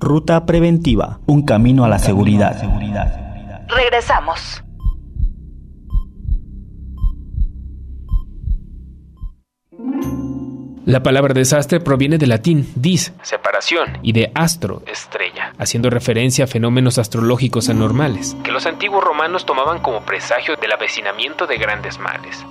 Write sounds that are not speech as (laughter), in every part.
Ruta Preventiva, un camino a la seguridad. Regresamos. La palabra desastre proviene del latín dis, separación, y de astro, estrella, haciendo referencia a fenómenos astrológicos anormales, que los antiguos romanos tomaban como presagio del avecinamiento de grandes males.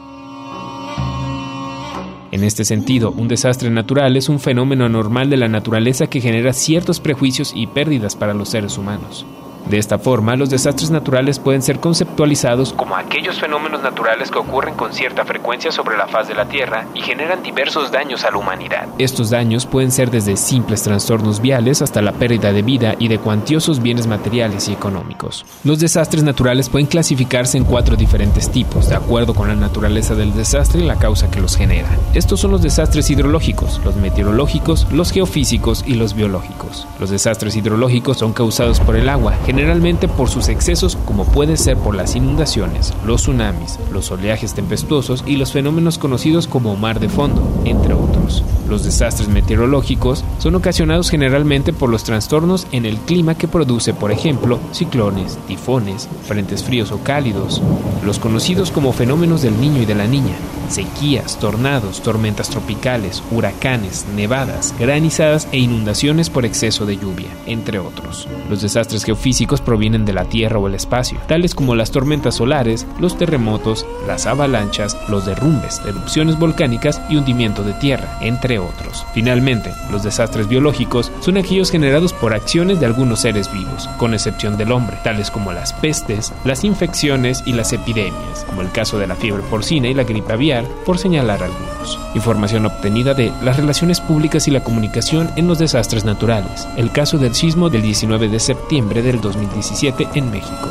En este sentido, un desastre natural es un fenómeno anormal de la naturaleza que genera ciertos prejuicios y pérdidas para los seres humanos. De esta forma, los desastres naturales pueden ser conceptualizados como aquellos fenómenos naturales que ocurren con cierta frecuencia sobre la faz de la Tierra y generan diversos daños a la humanidad. Estos daños pueden ser desde simples trastornos viales hasta la pérdida de vida y de cuantiosos bienes materiales y económicos. Los desastres naturales pueden clasificarse en cuatro diferentes tipos, de acuerdo con la naturaleza del desastre y la causa que los genera. Estos son los desastres hidrológicos, los meteorológicos, los geofísicos y los biológicos. Los desastres hidrológicos son causados por el agua, generalmente por sus excesos como puede ser por las inundaciones, los tsunamis, los oleajes tempestuosos y los fenómenos conocidos como mar de fondo, entre otros. Los desastres meteorológicos son ocasionados generalmente por los trastornos en el clima que produce, por ejemplo, ciclones, tifones, frentes fríos o cálidos, los conocidos como fenómenos del niño y de la niña, sequías, tornados, tormentas tropicales, huracanes, nevadas, granizadas e inundaciones por exceso de lluvia, entre otros. Los desastres geofísicos provienen de la Tierra o el espacio, tales como las tormentas solares, los terremotos, las avalanchas, los derrumbes, erupciones volcánicas y hundimiento de tierra, entre otros. Finalmente, los desastres biológicos son aquellos generados por acciones de algunos seres vivos, con excepción del hombre, tales como las pestes, las infecciones y las epidemias, como el caso de la fiebre porcina y la gripe aviar, por señalar algunos. Información obtenida de las relaciones públicas y la comunicación en los desastres naturales, el caso del sismo del 19 de septiembre del 2017 en México.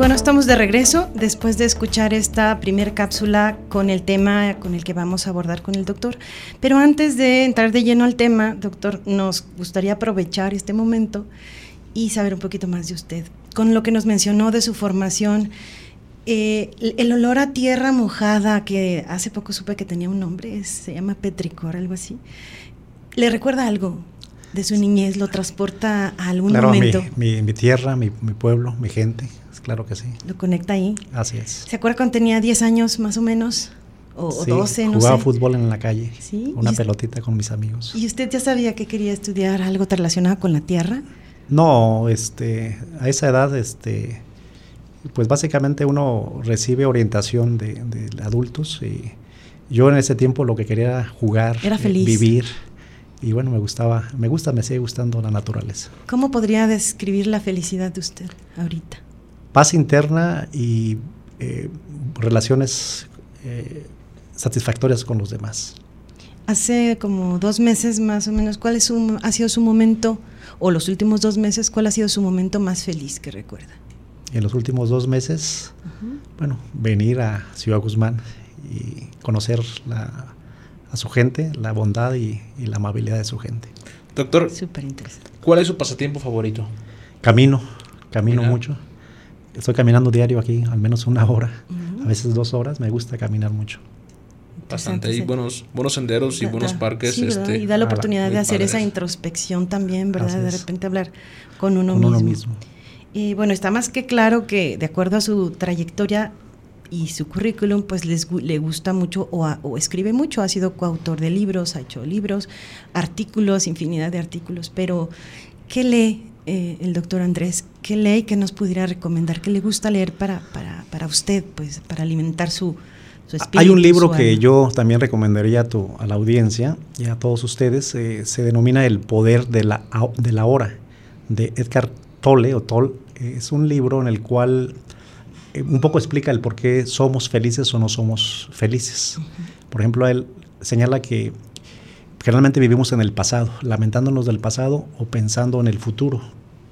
Bueno, estamos de regreso después de escuchar esta primera cápsula con el tema con el que vamos a abordar con el doctor. Pero antes de entrar de lleno al tema, doctor, nos gustaría aprovechar este momento y saber un poquito más de usted. Con lo que nos mencionó de su formación, eh, el olor a tierra mojada, que hace poco supe que tenía un nombre, se llama petricor, algo así. ¿Le recuerda algo de su niñez? ¿Lo transporta a algún claro, momento? Mi, mi, tierra, mi, mi, pueblo, mi gente, claro que sí. ¿Lo conecta ahí? Así es. ¿Se acuerda cuando tenía 10 años más o menos? O, sí, o 12, no jugaba sé. fútbol en la calle, ¿Sí? una ¿Y pelotita con mis amigos. ¿Y usted ya sabía que quería estudiar algo relacionado con la tierra? No, este, a esa edad, este, pues básicamente uno recibe orientación de, de adultos y yo en ese tiempo lo que quería era jugar, Era eh, feliz. vivir y bueno, me gustaba, me gusta, me sigue gustando la naturaleza. ¿Cómo podría describir la felicidad de usted ahorita? Paz interna y eh, relaciones eh, satisfactorias con los demás. Hace como dos meses más o menos, ¿cuál es su, ha sido su momento, o los últimos dos meses, cuál ha sido su momento más feliz que recuerda? En los últimos dos meses, bueno, venir a Ciudad Guzmán y conocer la, a su gente, la bondad y, y la amabilidad de su gente. Doctor, Súper interesante. ¿cuál es su pasatiempo favorito? Camino, camino Caminar. mucho. Estoy caminando diario aquí, al menos una hora, a veces dos horas. Me gusta caminar mucho. Bastante. Hay buenos, buenos senderos y Da- buenos parques. este, y da la ah, oportunidad de hacer esa introspección también, ¿verdad? De repente hablar con uno con mismo. uno mismo. Y bueno, está más que claro que de acuerdo a su trayectoria y su currículum, pues les, le gusta mucho o, a- o escribe mucho, ha sido coautor de libros, ha hecho libros, artículos, infinidad de artículos, pero ¿qué lee eh, el doctor Andrés? ¿Qué lee y qué nos pudiera recomendar? ¿Qué le gusta leer para, para, para usted, pues para alimentar su, su espíritu? Hay un libro que yo también recomendaría a, tu, a la audiencia y a todos ustedes. eh, se denomina El poder de la, de la hora, de Edgar Tolle o Toll. Es un libro en el cual un poco explica el por qué somos felices o no somos felices. Por ejemplo, él señala que generalmente vivimos en el pasado, lamentándonos del pasado o pensando en el futuro,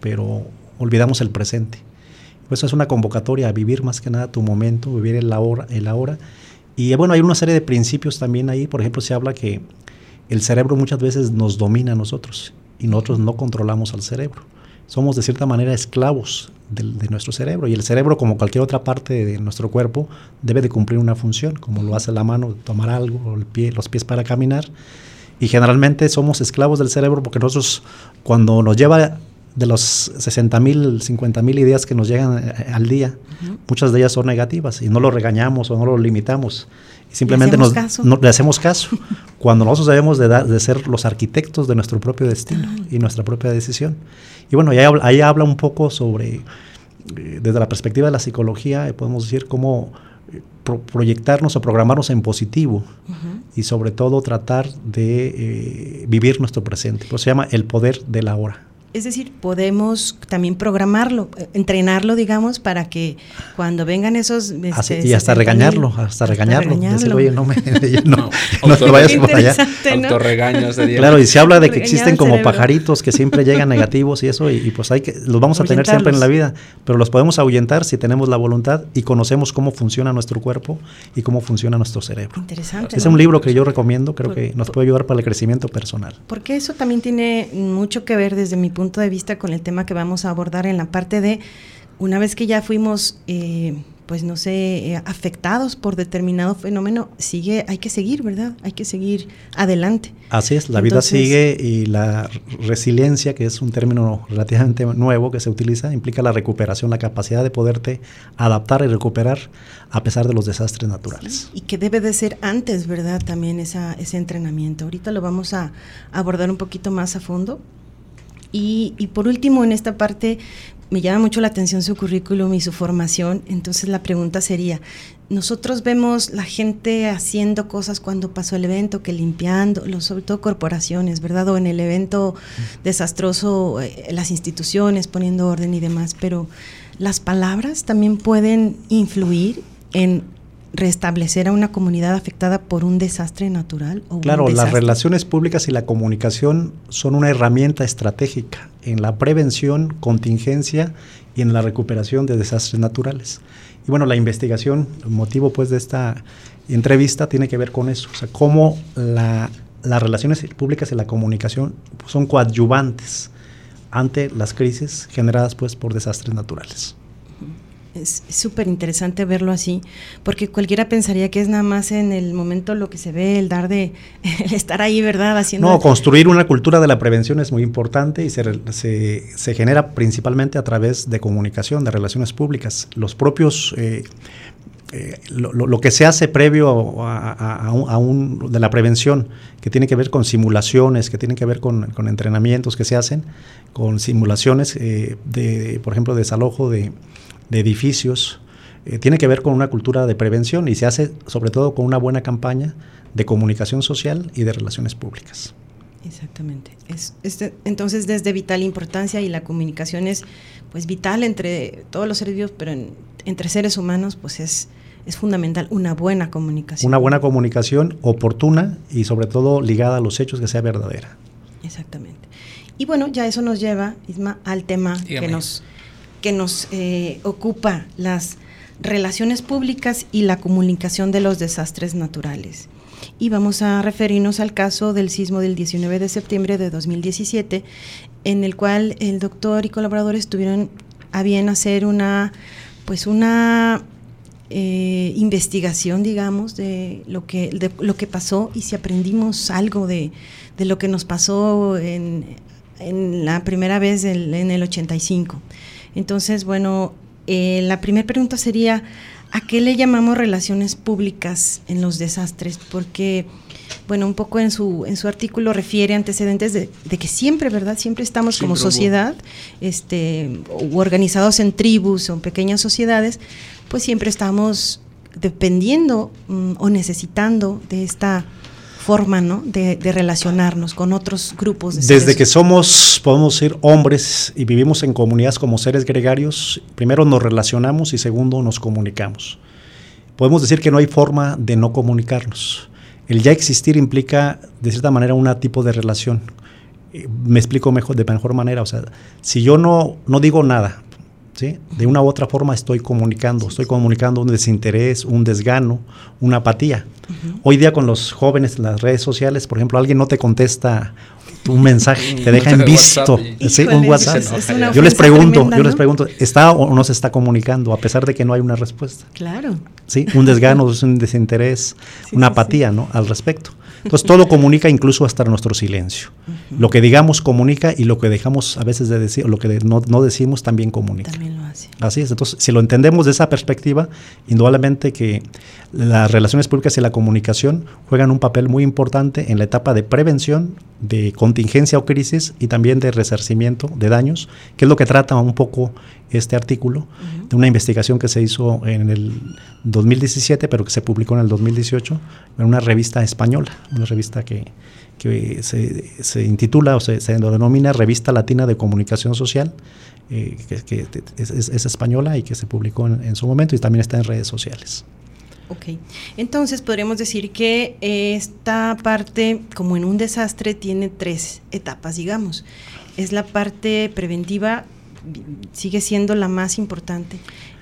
pero olvidamos el presente. Pues eso es una convocatoria a vivir más que nada tu momento, vivir el ahora, el ahora. Y eh, bueno, hay una serie de principios también ahí. Por ejemplo, se habla que el cerebro muchas veces nos domina a nosotros y nosotros no controlamos al cerebro. Somos de cierta manera esclavos de, de, nuestro cerebro. Y el cerebro, como cualquier otra parte de nuestro cuerpo, debe de cumplir una función, como lo hace la mano, tomar algo, el pie, los pies para caminar. Y generalmente somos esclavos del cerebro porque nosotros, cuando nos lleva de los 60 mil, 50 mil ideas que nos llegan eh, al día, uh -huh. muchas de ellas son negativas y no lo regañamos o no lo limitamos. Y simplemente le nos, caso? no, le hacemos caso. (laughs) cuando nosotros debemos de, da, de, ser los arquitectos de nuestro propio destino uh -huh. y nuestra propia decisión. Y bueno, ahí habla, ahí habla un poco sobre, eh, desde la perspectiva de la psicología, eh, podemos decir cómo eh, pro proyectarnos o programarnos en positivo uh -huh. y sobre todo tratar de eh, vivir nuestro presente. Se llama el poder de la hora. Es decir, podemos también programarlo, eh, entrenarlo, digamos, para que cuando vengan esos... Este, Así, y hasta regañarlo, hasta, hasta regañarlo. regañarlo. Decir, oye, no, me, (laughs) no, no, no te vayas por allá. ¿no? Autorregaño sería. Claro, y se habla de que existen como pajaritos que siempre llegan (laughs) negativos y eso, y, y, pues hay que, los vamos a tener siempre en la vida, pero los podemos ahuyentar si tenemos la voluntad y conocemos cómo funciona nuestro cuerpo y cómo funciona nuestro cerebro. Interesante. Es un libro que yo recomiendo, creo por, que nos puede ayudar para el crecimiento personal. Porque eso también tiene mucho que ver desde mi punto de vista con el tema que vamos a abordar en la parte de una vez que ya fuimos eh, pues no sé eh, afectados por determinado fenómeno sigue hay que seguir verdad hay que seguir adelante. Así es la Entonces, vida sigue y la resiliencia que es un término relativamente nuevo que se utiliza implica la recuperación la capacidad de poderte adaptar y recuperar a pesar de los desastres naturales. Sí, y que debe de ser antes verdad también esa, ese entrenamiento. Ahorita lo vamos a abordar un poquito más a fondo y, y, por último, en esta parte me llama mucho la atención su currículum y su formación, entonces la pregunta sería, nosotros vemos la gente haciendo cosas cuando pasó el evento, que limpiando, lo, sobre todo corporaciones, ¿verdad? O en el evento desastroso, eh, las instituciones poniendo orden y demás, pero las palabras también pueden influir en restablecer a una comunidad afectada por un desastre natural? O claro, desastre? las relaciones públicas y la comunicación son una herramienta estratégica en la prevención, contingencia y en la recuperación de desastres naturales. Y bueno, la investigación, el motivo pues de esta entrevista tiene que ver con eso, o sea, cómo la, las relaciones públicas y la comunicación son coadyuvantes ante las crisis generadas pues por desastres naturales es súper interesante verlo así, porque cualquiera pensaría que es nada más en el momento lo que se ve, el dar de, (laughs) el estar ahí, ¿verdad? Haciendo no, construir una cultura de la prevención es muy importante y se, se, se genera principalmente a través de comunicación, de relaciones públicas. Los propios... Eh, eh, lo, lo, que se hace previo a, a, a, un, a, un, de la prevención, que tiene que ver con simulaciones, que tiene que ver con, con entrenamientos que se hacen, con simulaciones eh, de, por ejemplo, desalojo de, de edificios, eh, tiene que ver con una cultura de prevención y se hace sobre todo con una buena campaña de comunicación social y de relaciones públicas. Exactamente. Es, es de, entonces, desde vital importancia y la comunicación es pues vital entre todos los seres vivos, pero en, entre seres humanos, pues es, es fundamental una buena comunicación. Una buena comunicación oportuna y sobre todo ligada a los hechos que sea verdadera. Exactamente. Y bueno, ya eso nos lleva, Isma, al tema Dígame. que nos que nos eh, ocupa las relaciones públicas y la comunicación de los desastres naturales. Y vamos a referirnos al caso del sismo del 19 de septiembre de 2017, en el cual el doctor y colaboradores tuvieron a bien hacer una, pues una eh, investigación, digamos, de lo que, de lo que pasó y si aprendimos algo de, de lo que nos pasó en, en la primera vez en el 85. Entonces, bueno, eh, la primera pregunta sería, ¿a qué le llamamos relaciones públicas en los desastres? Porque, bueno, un poco en su, en su artículo refiere antecedentes de, de que siempre, ¿verdad? Siempre estamos siempre como sociedad, este, organizados en tribus o en pequeñas sociedades, pues siempre estamos dependiendo um, o necesitando de esta forma ¿no? de, de, relacionarnos con otros grupos. De Desde seres. que somos, podemos ser hombres y vivimos en comunidades como seres gregarios, primero nos relacionamos y segundo nos comunicamos. Podemos decir que no hay forma de no comunicarnos. El ya existir implica, de cierta manera, un tipo de relación. Me explico mejor, de mejor manera. O sea, si yo no, no digo nada, ¿Sí? De una u otra forma estoy comunicando, estoy comunicando un desinterés, un desgano, una apatía. Uh -huh. Hoy día con los jóvenes en las redes sociales, por ejemplo, alguien no te contesta un mensaje, (laughs) te deja en visto, sí, un WhatsApp. yo les pregunto, tremenda, yo les pregunto, ¿está o no se está comunicando a pesar de que no hay una respuesta? Claro. ¿sí? Un desgano, es (laughs) un desinterés, Sí, una sí, apatía ¿no? al respecto. Entonces todo comunica incluso hasta nuestro silencio. Lo que digamos comunica y lo que dejamos a veces de decir, o lo que de- no, no decimos también comunica. También lo hace. Así es, entonces si lo entendemos de esa perspectiva, indudablemente que las relaciones públicas y la comunicación juegan un papel muy importante en la etapa de prevención, de contingencia o crisis y también de resarcimiento de daños, que es lo que trata un poco este artículo de una investigación que se hizo en el 2017, pero que se publicó en el 2018 en una revista española, una revista que, que se, se intitula o se, se denomina Revista Latina de Comunicación Social, eh, que, que es, es- es española y que se publicó en, en su momento y también está en redes sociales. Ok, entonces podríamos decir que esta parte, como en un desastre, tiene tres etapas, digamos. Es la parte preventiva, sigue siendo la más importante.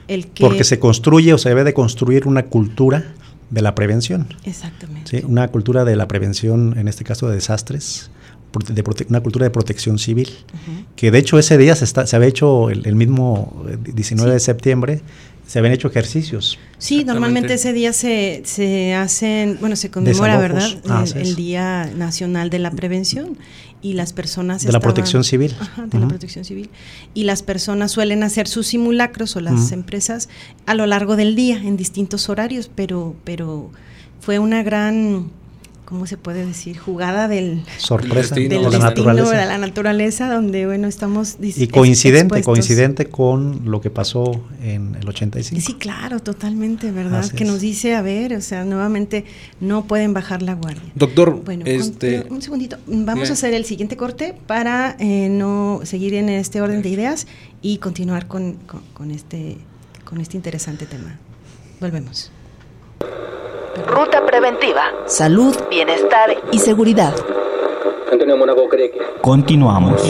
El que, Porque se construye o se debe de construir una cultura de la prevención. Exactamente. ¿sí? Una cultura de la prevención, en este caso de desastres, de una cultura de protección civil. Que de hecho ese día se, está, se había hecho el, el mismo eh, 19 de Sí. septiembre, se habían hecho ejercicios. Sí, normalmente ese día se, se hacen, bueno, se conmemora, Desalojos. ¿verdad? Ah, el. Día Nacional de la Prevención y las personas De la protección civil. Ajá, de la protección civil. Y las personas suelen hacer sus simulacros o las empresas a lo largo del día en distintos horarios, pero, pero fue una gran, ¿cómo se puede decir? Jugada del, Sorpresa destino, del de la destino naturaleza. de la naturaleza, donde, bueno, estamos Y coincidente, expuestos. coincidente con lo que pasó en el 85. Sí, claro, totalmente, ¿verdad? Así que es. nos dice, a ver, o sea, nuevamente no pueden bajar la guardia. Doctor, Bueno, este, un, un segundito. Vamos Bien. a hacer el siguiente corte para eh, no seguir en este orden de ideas y continuar con, con- con este, con este interesante tema. Volvemos. Ruta preventiva. Salud, bienestar y seguridad. Antonio Mónaco cree que Continuamos.